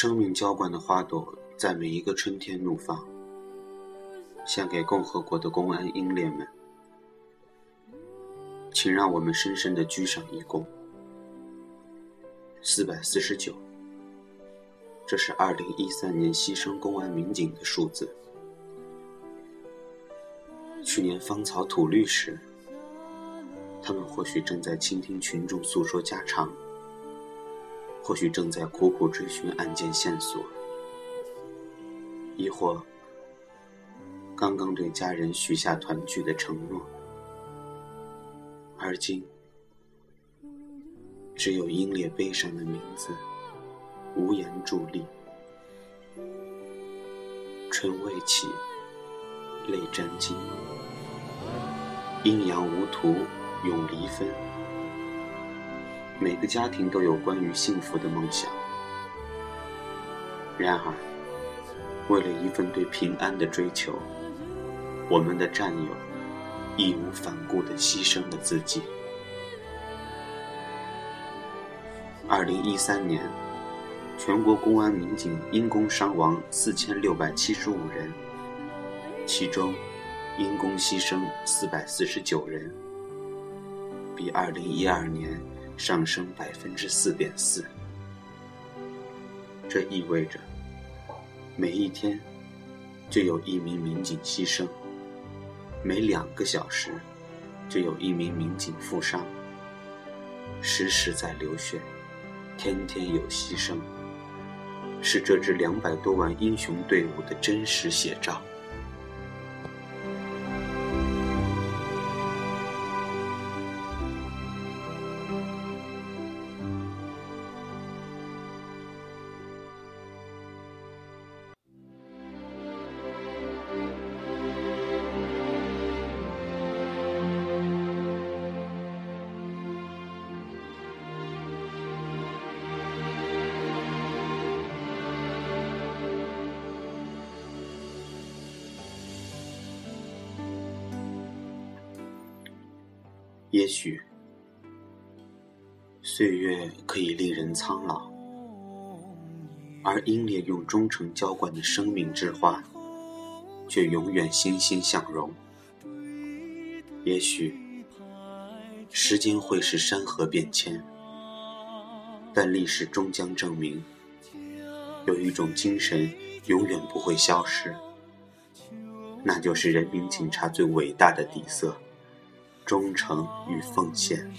生命浇灌的花朵，在每一个春天怒放，献给共和国的公安英烈们。请让我们深深的鞠上一躬。四百四十九，这是二零一三年牺牲公安民警的数字。去年芳草吐绿时，他们或许正在倾听群众诉说家常。或许正在苦苦追寻案件线索，亦或刚刚对家人许下团聚的承诺，而今只有英烈悲伤的名字，无言伫立。春未起，泪沾襟，阴阳无图，永离分。每个家庭都有关于幸福的梦想，然而，为了一份对平安的追求，我们的战友义无反顾地牺牲了自己。二零一三年，全国公安民警因公伤亡四千六百七十五人，其中因公牺牲四百四十九人，比二零一二年。上升百分之四点四，这意味着每一天就有一名民警牺牲，每两个小时就有一名民警负伤，时时在流血，天天有牺牲，是这支两百多万英雄队伍的真实写照。也许，岁月可以令人苍老，而英烈用忠诚浇灌的生命之花，却永远欣欣向荣。也许，时间会使山河变迁，但历史终将证明，有一种精神永远不会消失，那就是人民警察最伟大的底色。忠诚与奉献，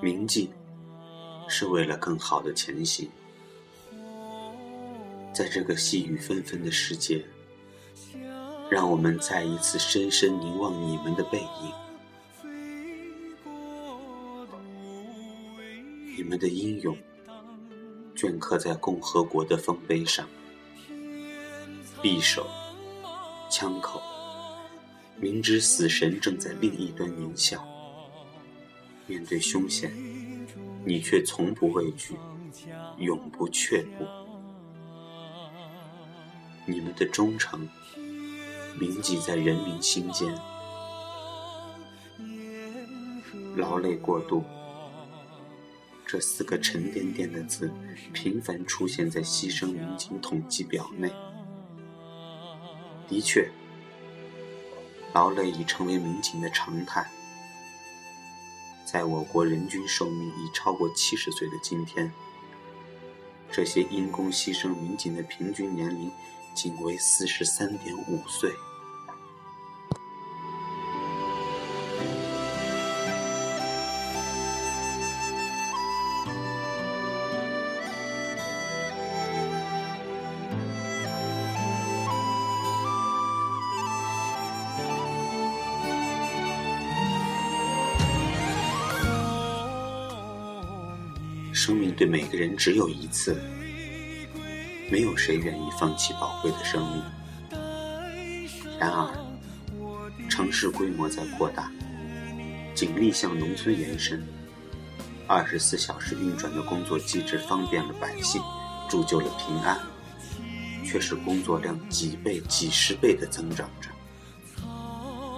铭记是为了更好的前行。在这个细雨纷纷的世界，让我们再一次深深凝望你们的背影，你们的英勇镌刻在共和国的丰碑上，匕首，枪口。明知死神正在另一端狞笑，面对凶险，你却从不畏惧，永不却步。你们的忠诚铭记在人民心间。劳累过度，这四个沉甸甸的字频繁出现在牺牲民警统计表内。的确。劳累已成为民警的常态。在我国人均寿命已超过七十岁的今天，这些因公牺牲民警的平均年龄仅为四十三点五岁。生命对每个人只有一次，没有谁愿意放弃宝贵的生命。然而，城市规模在扩大，警力向农村延伸，二十四小时运转的工作机制方便了百姓，铸就了平安，却是工作量几倍、几十倍的增长着。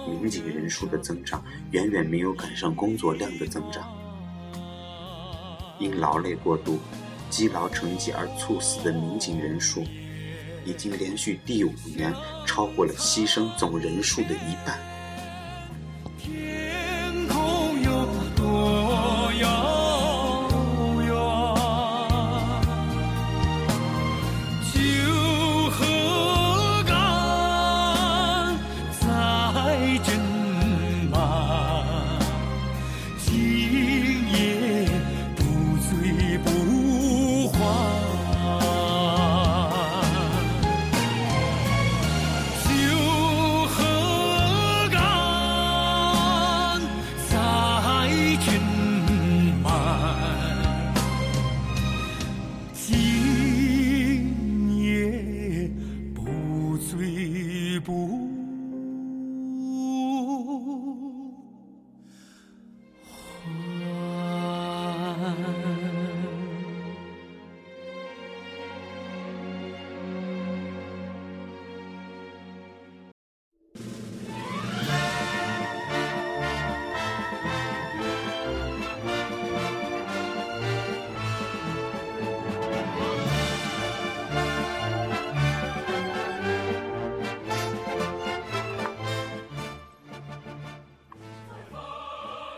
民警人数的增长远远没有赶上工作量的增长。因劳累过度，积劳成疾而猝死的民警人数，已经连续第五年超过了牺牲总人数的一半。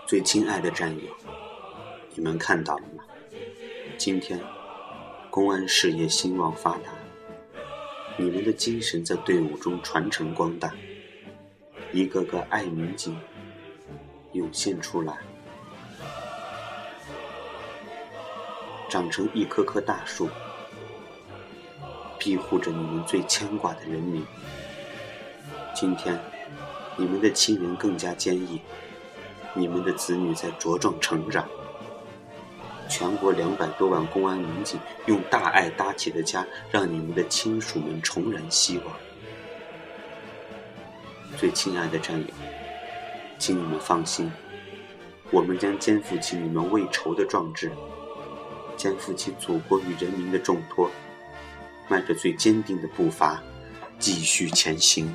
最亲爱的战友，你们看到了吗？今天，公安事业兴旺发达，你们的精神在队伍中传承光大，一个个爱民警涌现出来，长成一棵棵大树，庇护着你们最牵挂的人民。今天，你们的亲人更加坚毅。你们的子女在茁壮成长，全国两百多万公安民警用大爱搭起的家，让你们的亲属们重燃希望。最亲爱的战友，请你们放心，我们将肩负起你们未酬的壮志，肩负起祖国与人民的重托，迈着最坚定的步伐，继续前行。